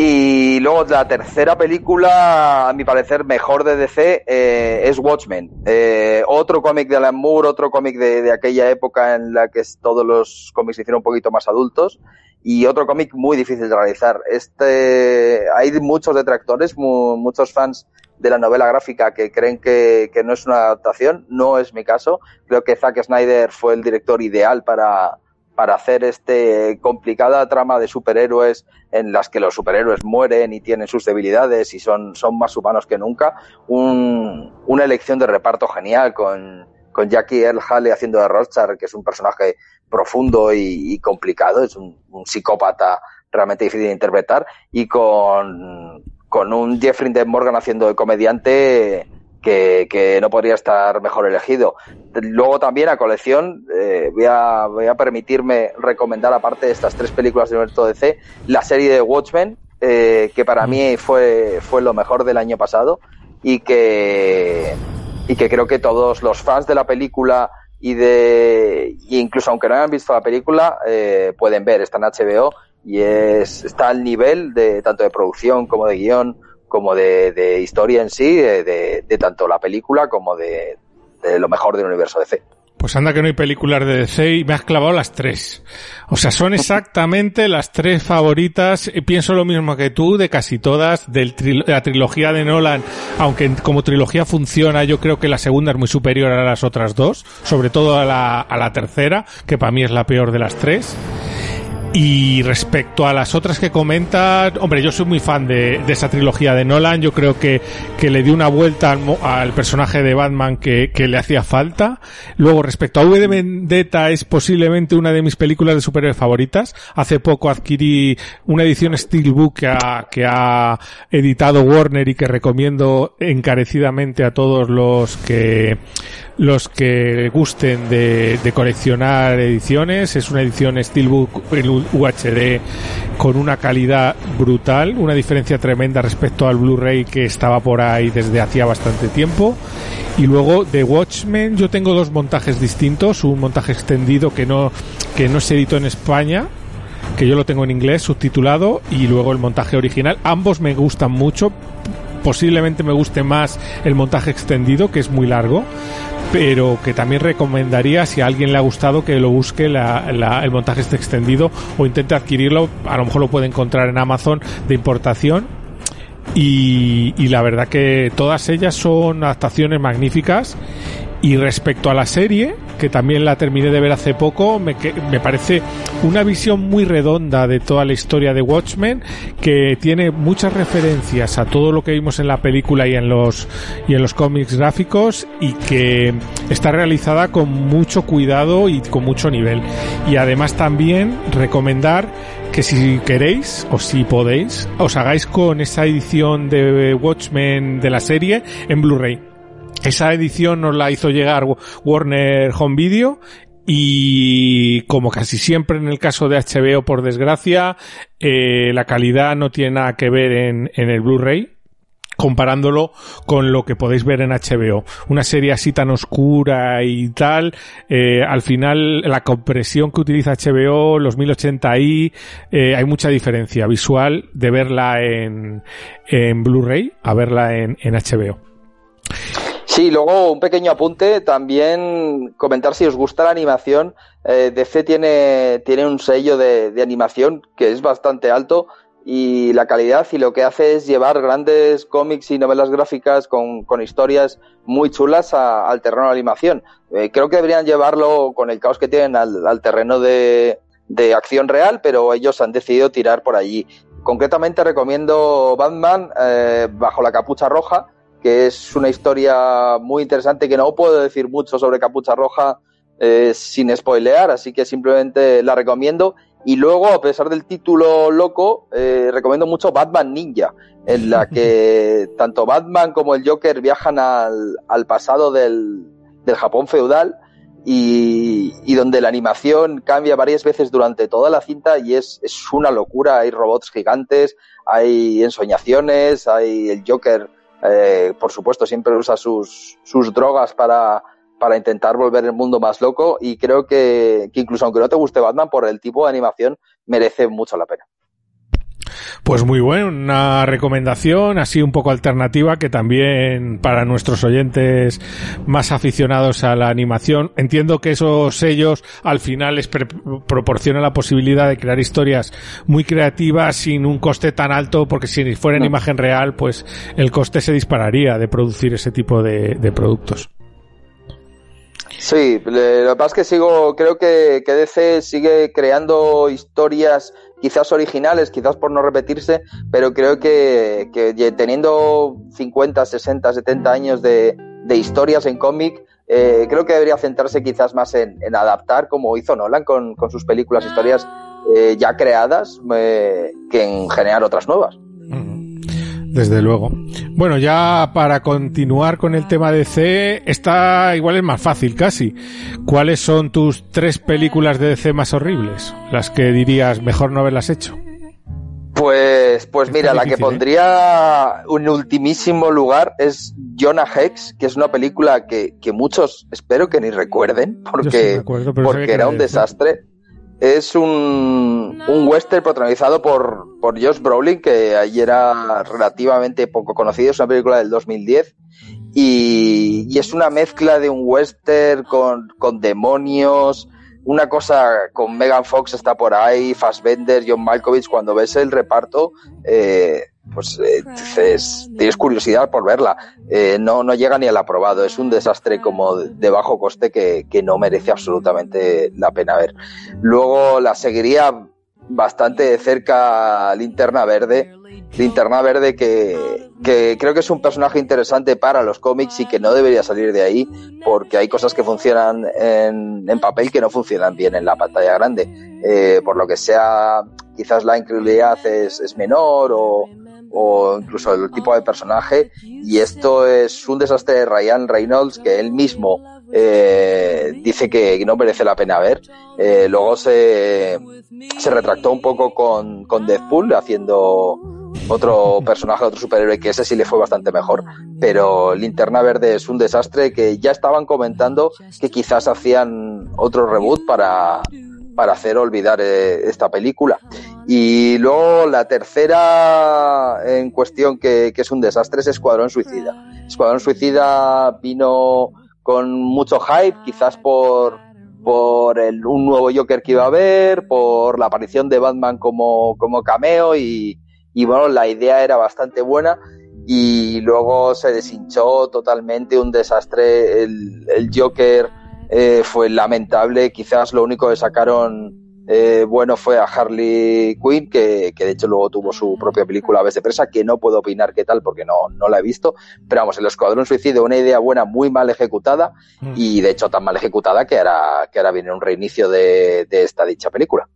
Y luego la tercera película, a mi parecer, mejor de DC, eh, es Watchmen. Eh, otro cómic de Alan Moore, otro cómic de, de, aquella época en la que todos los cómics se hicieron un poquito más adultos. Y otro cómic muy difícil de realizar. Este, hay muchos detractores, mu muchos fans de la novela gráfica que creen que, que no es una adaptación. No es mi caso. Creo que Zack Snyder fue el director ideal para, para hacer este complicada trama de superhéroes en las que los superhéroes mueren y tienen sus debilidades y son, son más humanos que nunca. Un, una elección de reparto genial con, con Jackie Earl Haley haciendo de Rothschild, que es un personaje profundo y, complicado, es un, psicópata realmente difícil de interpretar, y con, con un Jeffrey Dean Morgan haciendo de comediante que, que, no podría estar mejor elegido. Luego también a colección eh, voy, a, voy a permitirme recomendar, aparte de estas tres películas de Universo DC, la serie de Watchmen, eh, que para mí fue, fue lo mejor del año pasado y que, y que creo que todos los fans de la película y de incluso aunque no hayan visto la película eh, pueden ver, está en HBO y es, está al nivel de tanto de producción como de guion como de, historia en sí, de, de, tanto la película como de, lo mejor del universo DC. Pues anda que no hay películas de DC y me has clavado las tres. O sea, son exactamente *laughs* las tres favoritas. Y pienso lo mismo que tú de casi todas del tri de la trilogía de Nolan. Aunque como trilogía funciona, yo creo que la segunda es muy superior a las otras dos. Sobre todo a la, a la tercera, que para mí es la peor de las tres. Y respecto a las otras que comentas, hombre, yo soy muy fan de, esa trilogía de Nolan. Yo creo que, que le dio una vuelta al, al personaje de Batman que, le hacía falta. Luego, respecto a V de Vendetta, es posiblemente una de mis películas de superhéroes favoritas. Hace poco adquirí una edición Steelbook que ha editado Warner y que recomiendo encarecidamente a todos los que los que gusten de, de coleccionar ediciones. Es una edición Steelbook en UHD con una calidad brutal, una diferencia tremenda respecto al Blu-ray que estaba por ahí desde hacía bastante tiempo. Y luego de Watchmen yo tengo dos montajes distintos, un montaje extendido que no que no se editó en España que yo lo tengo en inglés subtitulado y luego el montaje original. Ambos me gustan mucho. Posiblemente me guste más el montaje extendido, que es muy largo, pero que también recomendaría si a alguien le ha gustado que lo busque la- la- el montaje este extendido o intente adquirirlo. A lo mejor lo puede encontrar en Amazon de importación. Y, y la verdad que todas ellas son adaptaciones magníficas. Y respecto a la serie, que también la terminé de ver hace poco, me, que- me parece una visión muy redonda de toda la historia de Watchmen, que tiene muchas referencias a todo lo que vimos en la película y en los y en los cómics gráficos y que está realizada con mucho cuidado y con mucho nivel. Y además también recomendar que si queréis o si podéis os hagáis con esa edición de Watchmen de la serie en Blu-ray. Esa edición nos la hizo llegar Warner Home Video y como casi siempre en el caso de HBO, por desgracia, eh, la calidad no tiene nada que ver en, en el Blu-ray comparándolo con lo que podéis ver en HBO. Una serie así tan oscura y tal, eh, al final la compresión que utiliza HBO, los 1080i, eh, hay mucha diferencia visual de verla en, en Blu-ray a verla en, en HBO. Sí, luego un pequeño apunte, también comentar si os gusta la animación. Eh, DC tiene, tiene un sello de, de animación que es bastante alto y la calidad y lo que hace es llevar grandes cómics y novelas gráficas con, con historias muy chulas a- al terreno de animación. Eh, creo que deberían llevarlo con el caos que tienen al, al terreno de, de acción real, pero ellos han decidido tirar por allí. Concretamente recomiendo Batman eh, bajo la capucha roja, que es una historia muy interesante que no puedo decir mucho sobre Capucha Roja eh, sin spoilear, así que simplemente la recomiendo. Y luego, a pesar del título loco, eh, recomiendo mucho Batman Ninja, en la que *laughs* tanto Batman como el Joker viajan al, al pasado del, del Japón feudal y, y donde la animación cambia varias veces durante toda la cinta y es, es una locura. Hay robots gigantes, hay ensoñaciones, hay el Joker eh, por supuesto, siempre usa sus, sus drogas para, para intentar volver el mundo más loco y creo que, que incluso aunque no te guste Batman, por el tipo de animación merece mucho la pena. Pues muy bueno, una recomendación así un poco alternativa que también para nuestros oyentes más aficionados a la animación, entiendo que esos sellos al final les proporcionan la posibilidad de crear historias muy creativas sin un coste tan alto, porque si fuera en imagen real, pues el coste se dispararía de producir ese tipo de, de productos. Sí, lo que pasa es que sigo, creo que, que DC sigue creando historias quizás originales, quizás por no repetirse, pero creo que, que teniendo 50, 60, 70 años de, de historias en cómic, eh, creo que debería centrarse quizás más en, en adaptar, como hizo Nolan con, con sus películas, historias eh, ya creadas, eh, que en generar otras nuevas. Desde luego. Bueno, ya para continuar con el tema de DC, esta igual es más fácil casi. ¿Cuáles son tus tres películas de DC más horribles? Las que dirías mejor no haberlas hecho. Pues, pues mira, la que ¿eh? pondría en ultimísimo lugar es Jonah Hex, que es una película que, que muchos espero que ni recuerden, sí porque, porque que era un desastre. Es un, un western protagonizado por, por Josh Brolin, que allí era relativamente poco conocido, es una película del 2010. Y, y es una mezcla de un western con, con demonios, una cosa con Megan Fox está por ahí, Fassbender, John Malkovich, cuando ves el reparto, eh, pues eh, dices, tienes curiosidad por verla. Eh, no, no llega ni al aprobado, es un desastre como de bajo coste que, que no merece absolutamente la pena ver. Luego la seguiría bastante de cerca Linterna Verde. Linterna Verde que, creo que es un personaje interesante para los cómics y que no debería salir de ahí porque hay cosas que funcionan en, en papel que no funcionan bien en la pantalla grande. Eh, por lo que sea, quizás la incredulidad es, menor o, o incluso el tipo de personaje y esto es un desastre de Ryan Reynolds que él mismo eh, dice que no merece la pena ver. Eh, luego se, se retractó un poco con, con Deadpool haciendo otro personaje, otro superhéroe que ese sí le fue bastante mejor, pero Linterna Verde es un desastre que ya estaban comentando que quizás hacían otro reboot para, para hacer olvidar eh, esta película. Y luego la tercera en cuestión que, que es un desastre es Escuadrón Suicida. Escuadrón Suicida vino con mucho hype, quizás por, por el, un nuevo Joker que iba a haber, por la aparición de Batman como, como cameo y, y bueno, la idea era bastante buena y luego se deshinchó totalmente, un desastre, el, el Joker eh, fue lamentable, quizás lo único que sacaron eh, bueno fue a Harley Quinn, que, que, de hecho luego tuvo su propia película Aves de Presa, que no puedo opinar qué tal porque no, no la he visto, pero vamos, el Escuadrón Suicidio, una idea buena, muy mal ejecutada, mm. y de hecho tan mal ejecutada que ahora, que ahora viene un reinicio de, de esta dicha película.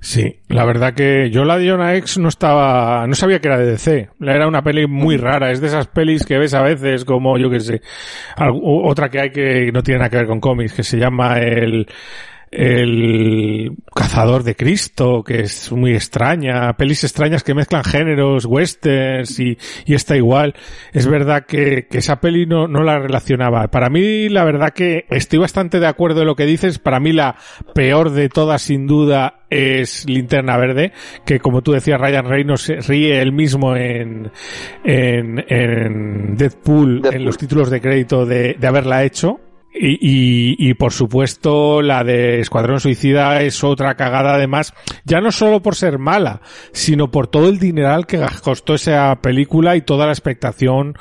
Sí, la verdad que yo la de Jonah X no estaba, no sabía que era de DC. Era una peli muy rara, es de esas pelis que ves a veces como, yo que sé, otra que hay que no tiene nada que ver con cómics, que se llama el, el cazador de Cristo, que es muy extraña, pelis extrañas que mezclan géneros, westerns y, y está igual. Es verdad que, que esa peli no, no la relacionaba. Para mí, la verdad que estoy bastante de acuerdo en lo que dices. Para mí la peor de todas, sin duda, es Linterna Verde, que como tú decías, Ryan Reynolds ríe él mismo en, en, en Deadpool, Deadpool, en los títulos de crédito de, de haberla hecho. Y, y, y, por supuesto la de Escuadrón Suicida es otra cagada además, ya no solo por ser mala, sino por todo el dineral que costó esa película y toda la expectación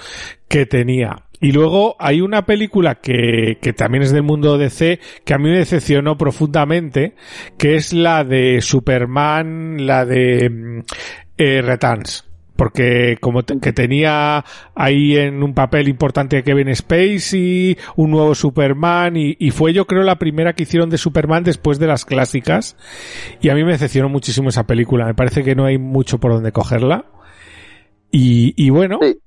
que tenía. Y luego hay una película que, que también es del mundo DC que a mí me decepcionó profundamente, que es la de Superman, la de eh, Returns porque como que tenía ahí en un papel importante Kevin Spacey, un nuevo Superman y, fue yo creo la primera que hicieron de Superman después de las clásicas y a mí me decepcionó muchísimo esa película, me parece que no hay mucho por donde cogerla y, y bueno. Sí.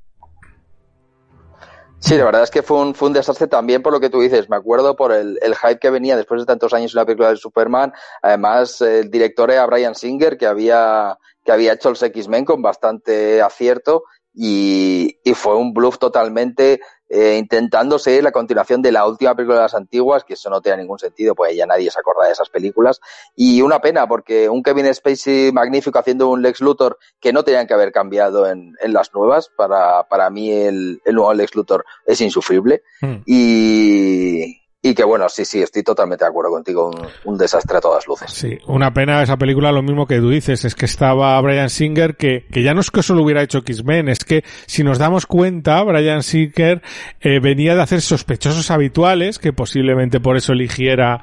Sí, la verdad es que fue un, fue un desastre también por lo que tú dices. Me acuerdo por el, el hype que venía después de tantos años en la película de Superman. Además, el director era Brian Singer, que había, que había hecho los X-Men con bastante acierto y, y, fue un bluff totalmente eh, intentando seguir la continuación de la última película de las antiguas, que eso no tiene ningún sentido, pues ya nadie se acuerda de esas películas. Y una pena, porque un Kevin Spacey magnífico haciendo un Lex Luthor que no tenían que haber cambiado en, en las nuevas. Para, para mí el, el nuevo Lex Luthor es insufrible. Mm. Y, y que bueno, sí, sí, estoy totalmente de acuerdo contigo, un, un, desastre a todas luces. Sí, una pena esa película, lo mismo que tú dices, es que estaba Brian Singer, que, que ya no es que solo hubiera hecho X-Men, es que si nos damos cuenta, Brian Singer eh, venía de hacer sospechosos habituales, que posiblemente por eso eligiera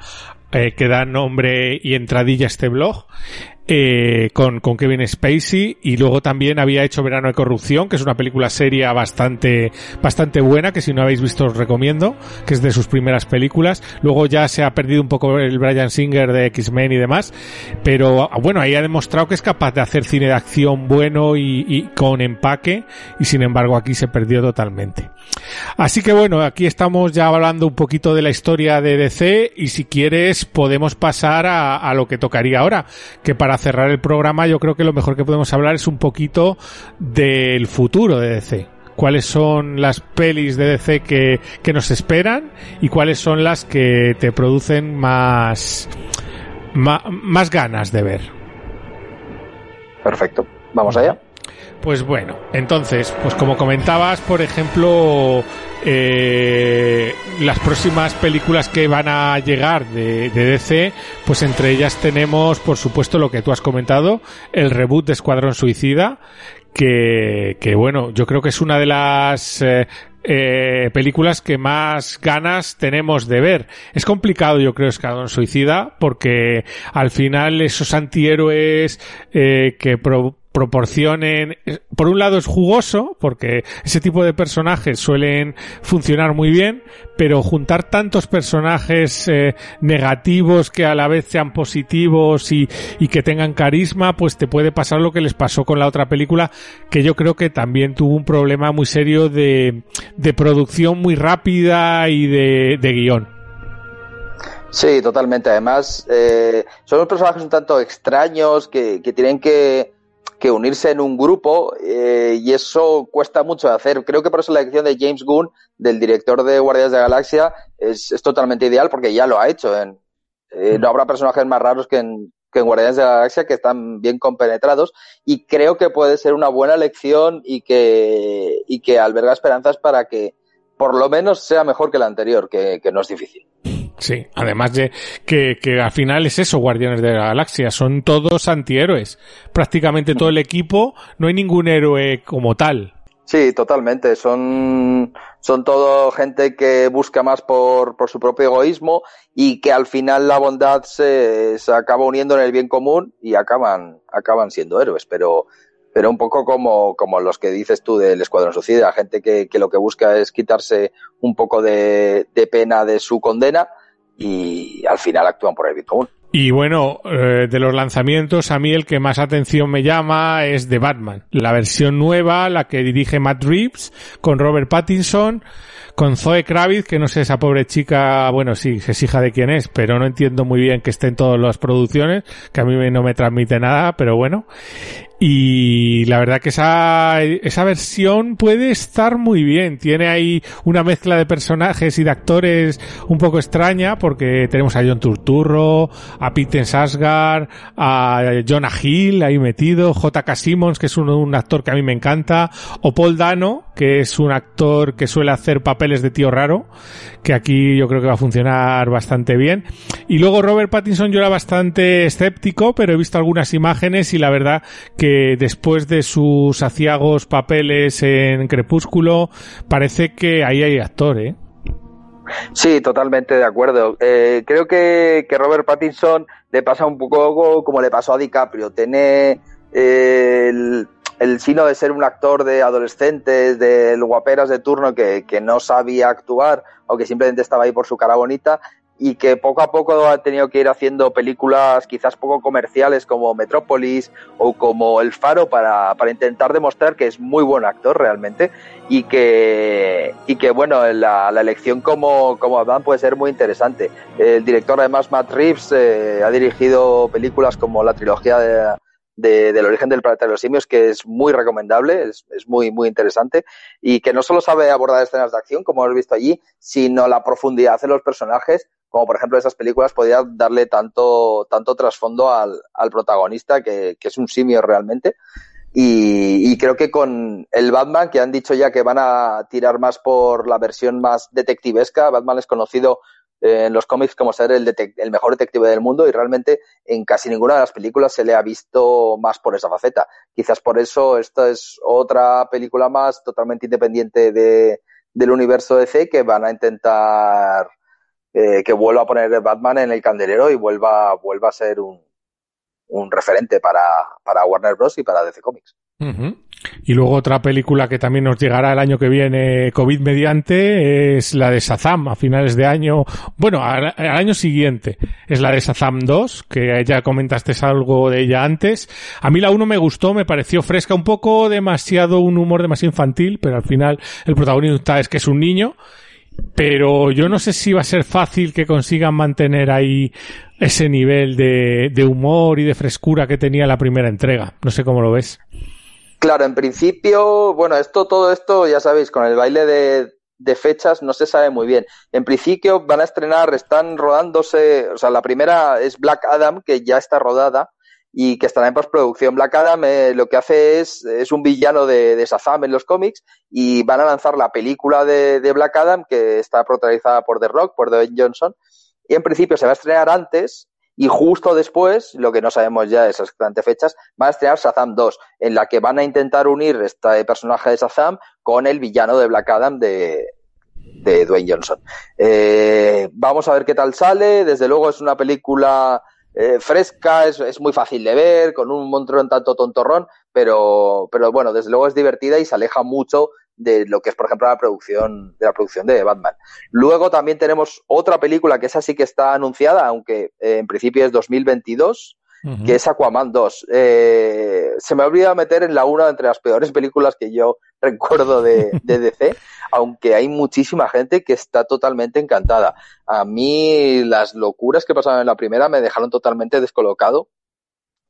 eh, que da nombre y entradilla a este blog, eh, con, con Kevin Spacey y luego también había hecho Verano de Corrupción, que es una película seria bastante, bastante buena, que si no habéis visto os recomiendo, que es de sus primeras películas. Luego ya se ha perdido un poco el Brian Singer de X-Men y demás, pero bueno, ahí ha demostrado que es capaz de hacer cine de acción bueno y, y con empaque y sin embargo aquí se perdió totalmente. Así que bueno, aquí estamos ya hablando un poquito de la historia de DC y si quieres podemos pasar a, a lo que tocaría ahora, que para cerrar el programa yo creo que lo mejor que podemos hablar es un poquito del futuro de DC. Cuáles son las pelis de DC que, que nos esperan y cuáles son las que te producen más, más, más ganas de ver. Perfecto. Vamos allá. Pues bueno, entonces, pues como comentabas, por ejemplo, eh, las próximas películas que van a llegar de, de, DC, pues entre ellas tenemos, por supuesto, lo que tú has comentado, el reboot de Escuadrón Suicida, que, que bueno, yo creo que es una de las eh, eh, películas que más ganas tenemos de ver. Es complicado, yo creo, Escadón Suicida, porque al final esos antihéroes eh, que pro proporcionen, por un lado es jugoso, porque ese tipo de personajes suelen funcionar muy bien, pero juntar tantos personajes eh, negativos que a la vez sean positivos y, y, que tengan carisma, pues te puede pasar lo que les pasó con la otra película, que yo creo que también tuvo un problema muy serio de, de producción muy rápida y de, de guion. Sí, totalmente. Además, eh, son unos personajes un tanto extraños que, que tienen que que unirse en un grupo eh, y eso cuesta mucho de hacer. Creo que por eso la elección de James Gunn, del director de Guardias de la Galaxia, es, es totalmente ideal porque ya lo ha hecho. En, eh, no habrá personajes más raros que en, que en Guardianes de la Galaxia que están bien compenetrados y creo que puede ser una buena elección y que, y que alberga esperanzas para que por lo menos sea mejor que la anterior, que, que no es difícil. Sí, además de que, que al final es eso, Guardianes de la Galaxia, son todos antihéroes. Prácticamente todo el equipo, no hay ningún héroe como tal. Sí, totalmente. Son, son todo gente que busca más por, por su propio egoísmo y que al final la bondad se, se acaba uniendo en el bien común y acaban, acaban siendo héroes. Pero, pero un poco como, como los que dices tú del Escuadrón Suicida, gente que, que lo que busca es quitarse un poco de, de pena de su condena y al final actúan por el bien común. Y bueno, eh, de los lanzamientos, a mí el que más atención me llama es de Batman. La versión nueva, la que dirige Matt Reeves, con Robert Pattinson, con Zoe Kravitz, que no sé, esa pobre chica, bueno, sí, es hija de quién es, pero no entiendo muy bien que esté en todas las producciones, que a mí no me transmite nada, pero bueno. Y la verdad que esa, esa versión puede estar muy bien. Tiene ahí una mezcla de personajes y de actores un poco extraña porque tenemos a John Turturro, a Peter Sasgar, a Jonah Hill ahí metido, J.K. Simmons, que es un, un, actor que a mí me encanta, o Paul Dano, que es un actor que suele hacer papeles de tío raro, que aquí yo creo que va a funcionar bastante bien. Y luego Robert Pattinson yo era bastante escéptico, pero he visto algunas imágenes y la verdad que después de sus aciagos papeles en Crepúsculo, parece que ahí hay actor, ¿eh? Sí, totalmente de acuerdo. Eh, creo que, que, Robert Pattinson le pasa un poco como le pasó a DiCaprio. Tiene eh, el, el sino de ser un actor de adolescentes, de guaperas de turno que, que no sabía actuar o que simplemente estaba ahí por su cara bonita y que poco a poco ha tenido que ir haciendo películas quizás poco comerciales como Metrópolis o como El Faro para, para intentar demostrar que es muy buen actor realmente y que, y que bueno, la, elección como, como Batman puede ser muy interesante. El director además Matt Reeves eh, ha dirigido películas como la trilogía de, de, del origen del planeta de los simios, que es muy recomendable, es, es, muy, muy interesante, y que no solo sabe abordar escenas de acción, como hemos visto allí, sino la profundidad en los personajes, como por ejemplo esas películas podía darle tanto, tanto trasfondo al, al protagonista, que, que, es un simio realmente. Y, y, creo que con el Batman, que han dicho ya que van a tirar más por la versión más detectivesca, Batman es conocido en los cómics como ser el, el, mejor detective del mundo y realmente en casi ninguna de las películas se le ha visto más por esa faceta. Quizás por eso esta es otra película más totalmente independiente de, del universo DC que van a intentar eh, que vuelva a poner Batman en el candelero y vuelva, vuelva a ser un, un referente para, para Warner Bros. y para DC Comics. Y luego otra película que también nos llegará el año que viene, COVID mediante, es la de Shazam, a finales de año, bueno, al, al año siguiente, es la de Shazam 2, que ya comentaste algo de ella antes. A mí la 1 me gustó, me pareció fresca, un poco demasiado, un humor demasiado infantil, pero al final el protagonista es que es un niño. Pero yo no sé si va a ser fácil que consigan mantener ahí ese nivel de, humor y de frescura que tenía la primera entrega. No sé cómo lo ves. Claro, en principio, bueno, esto, todo esto, ya sabéis, con el baile de, de, fechas no se sabe muy bien. En principio van a estrenar, están rodándose, o sea, la primera es Black Adam, que ya está rodada y que estará en postproducción. Black Adam eh, lo que hace es, es un villano de, de Shazam en los cómics y van a lanzar la película de, de Black Adam, que está protagonizada por The Rock, por Dwayne Johnson, y en principio se va a estrenar antes Y justo después, lo que no sabemos ya de esas exactamente fechas, van a estrenar Shazam 2, en la que van a intentar unir este personaje de Shazam con el villano de Black Adam de, de Dwayne Johnson. Eh, vamos a ver qué tal sale. Desde luego es una película eh, fresca, es, es, muy fácil de ver, con un montón tanto tontorrón, pero, pero bueno, desde luego es divertida y se aleja mucho de lo que es, por ejemplo, la producción de la producción de Batman. Luego también tenemos otra película que esa sí que está anunciada, aunque eh, en principio es 2022, que es Aquaman 2. Eh, se me ha olvidado meter en la una entre las peores películas que yo *laughs* recuerdo de, de DC, aunque hay muchísima gente que está totalmente encantada. A mí las locuras que pasaron en la primera me dejaron totalmente descolocado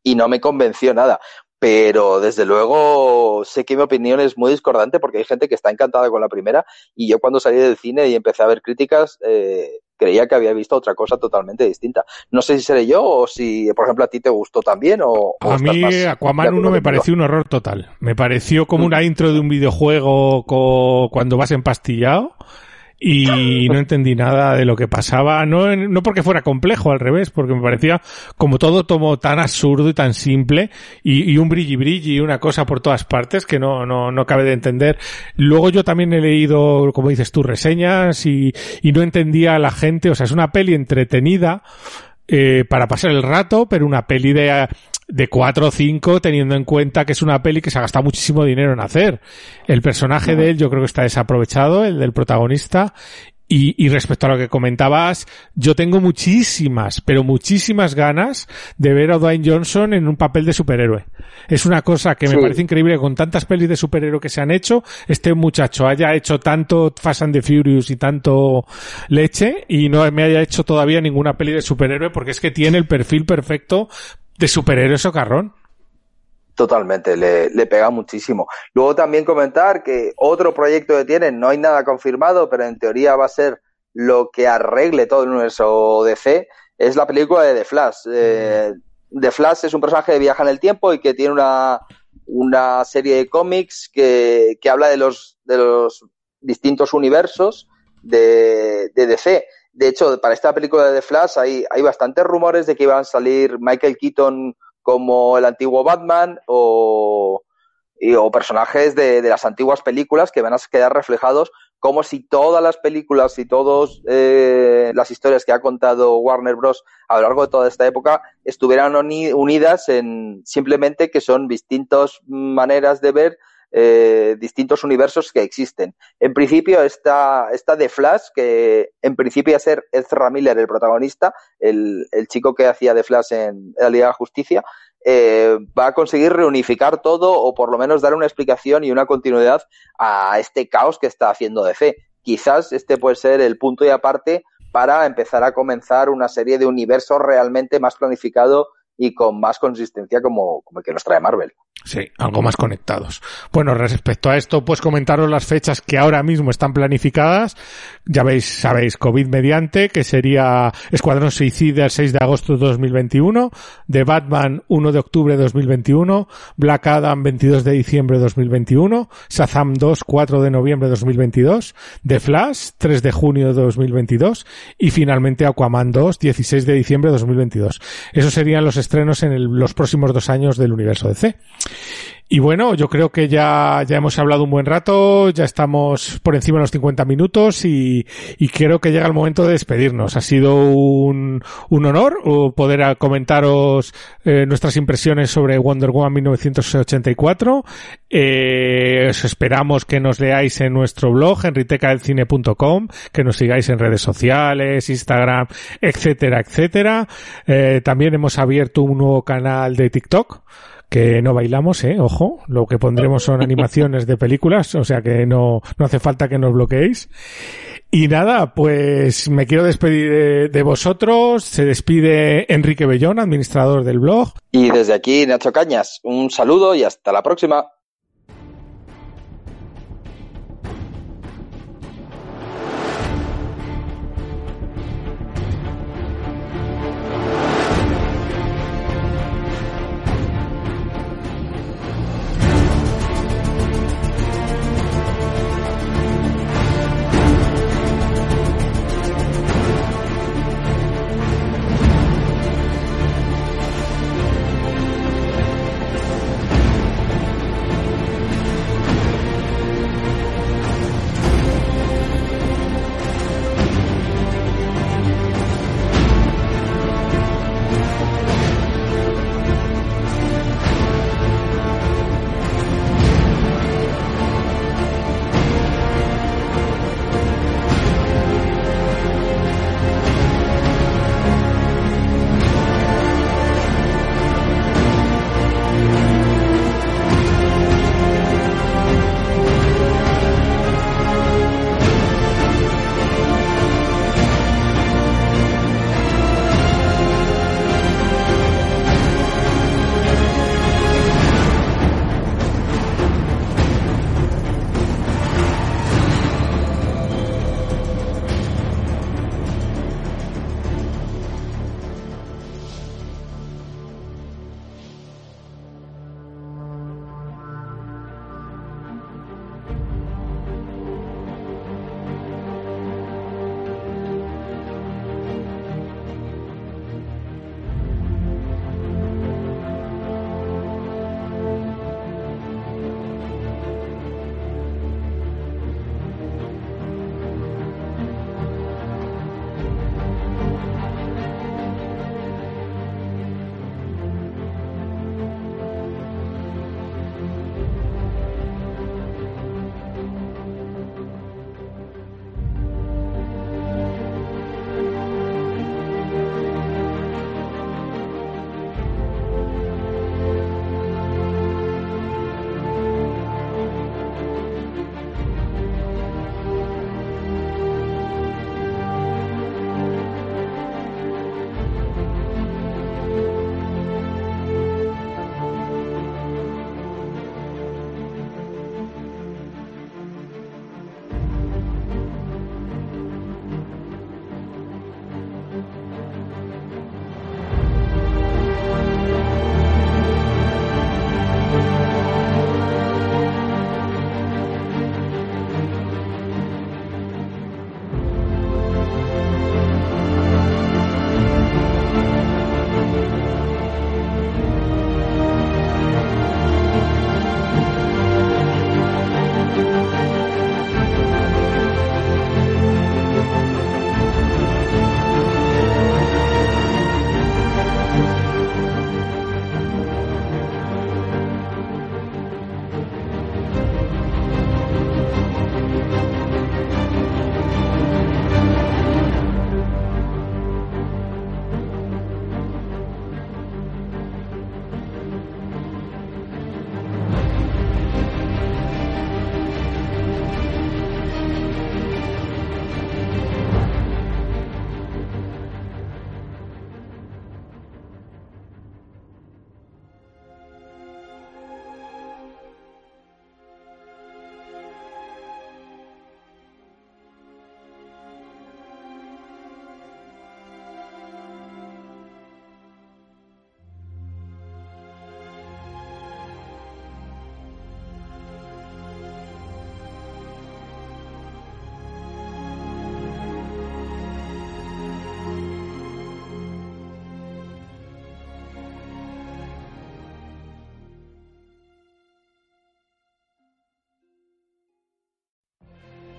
y no me convenció nada pero desde luego sé que mi opinión es muy discordante porque hay gente que está encantada con la primera y yo cuando salí del cine y empecé a ver críticas eh, creía que había visto otra cosa totalmente distinta. No sé si seré yo o si, por ejemplo, a ti te gustó también o... A mí Aquaman 1 me pareció un horror total. Me pareció como una intro de un videojuego cuando vas empastillado y no entendí nada de lo que pasaba, no, no porque fuera complejo, al revés, porque me parecía como todo tomo tan absurdo y tan simple y, y un brilli brilli y una cosa por todas partes que no, no, no cabe de entender. Luego yo también he leído, como dices tú, reseñas y, y no entendía a la gente, o sea, es una peli entretenida, eh, para pasar el rato, pero una peli de, de 4 o 5 teniendo en cuenta que es una peli que se ha gastado muchísimo dinero en hacer. El personaje de él yo creo que está desaprovechado, el del protagonista, y, y, respecto a lo que comentabas, yo tengo muchísimas, pero muchísimas ganas de ver a Dwayne Johnson en un papel de superhéroe. Es una cosa que me parece increíble con tantas pelis de superhéroe que se han hecho, este muchacho haya hecho tanto Fast and the Furious y tanto leche y no me haya hecho todavía ninguna peli de superhéroe porque es que tiene el perfil perfecto de superhéroe socarrón. Totalmente, le, le, pega muchísimo. Luego también comentar que otro proyecto que tienen, no hay nada confirmado, pero en teoría va a ser lo que arregle todo el universo DC, es la película de The Flash. Eh, The Flash es un personaje que viaja en el tiempo y que tiene una, una serie de cómics que, que habla de los, de los distintos universos de, de DC. De hecho, para esta película de The Flash hay, hay bastantes rumores de que iban a salir Michael Keaton como el antiguo Batman o, y, o personajes de, de, las antiguas películas que van a quedar reflejados como si todas las películas y todas eh, las historias que ha contado Warner Bros. a lo largo de toda esta época estuvieran unidas en simplemente que son distintas maneras de ver eh, distintos universos que existen. En principio está, está The Flash, que en principio iba a ser Ezra Miller el protagonista, el, el chico que hacía The Flash en la Liga de Justicia, eh, va a conseguir reunificar todo o por lo menos dar una explicación y una continuidad a este caos que está haciendo DC. Quizás este puede ser el punto y aparte para empezar a comenzar una serie de universos realmente más planificado y con más consistencia como, como el que nos trae Marvel. Sí, algo más conectados. Bueno, respecto a esto, pues comentaros las fechas que ahora mismo están planificadas. Ya veis, sabéis, COVID mediante, que sería Escuadrón Suicida el 6 de agosto de 2021, The Batman 1 de octubre de 2021, Black Adam 22 de diciembre de 2021, Shazam 2 4 de noviembre de 2022, The Flash 3 de junio de 2022 y finalmente Aquaman 2 16 de diciembre de 2022. Esos serían los estrenos en el, los próximos dos años del universo DC. Y bueno, yo creo que ya, ya hemos hablado un buen rato, ya estamos por encima de los 50 minutos y, y creo que llega el momento de despedirnos. Ha sido un, un honor poder comentaros eh, nuestras impresiones sobre Wonder Woman 1984. Eh, os esperamos que nos leáis en nuestro blog, enritecadelcine.com, que nos sigáis en redes sociales, Instagram, etcétera, etcétera. Eh, también hemos abierto un nuevo canal de TikTok que no bailamos, eh, ojo, lo que pondremos son animaciones de películas, o sea que no, no hace falta que nos bloqueéis. Y nada, pues me quiero despedir de, de, vosotros, se despide Enrique Bellón, administrador del blog. Y desde aquí, Nacho Cañas, un saludo y hasta la próxima.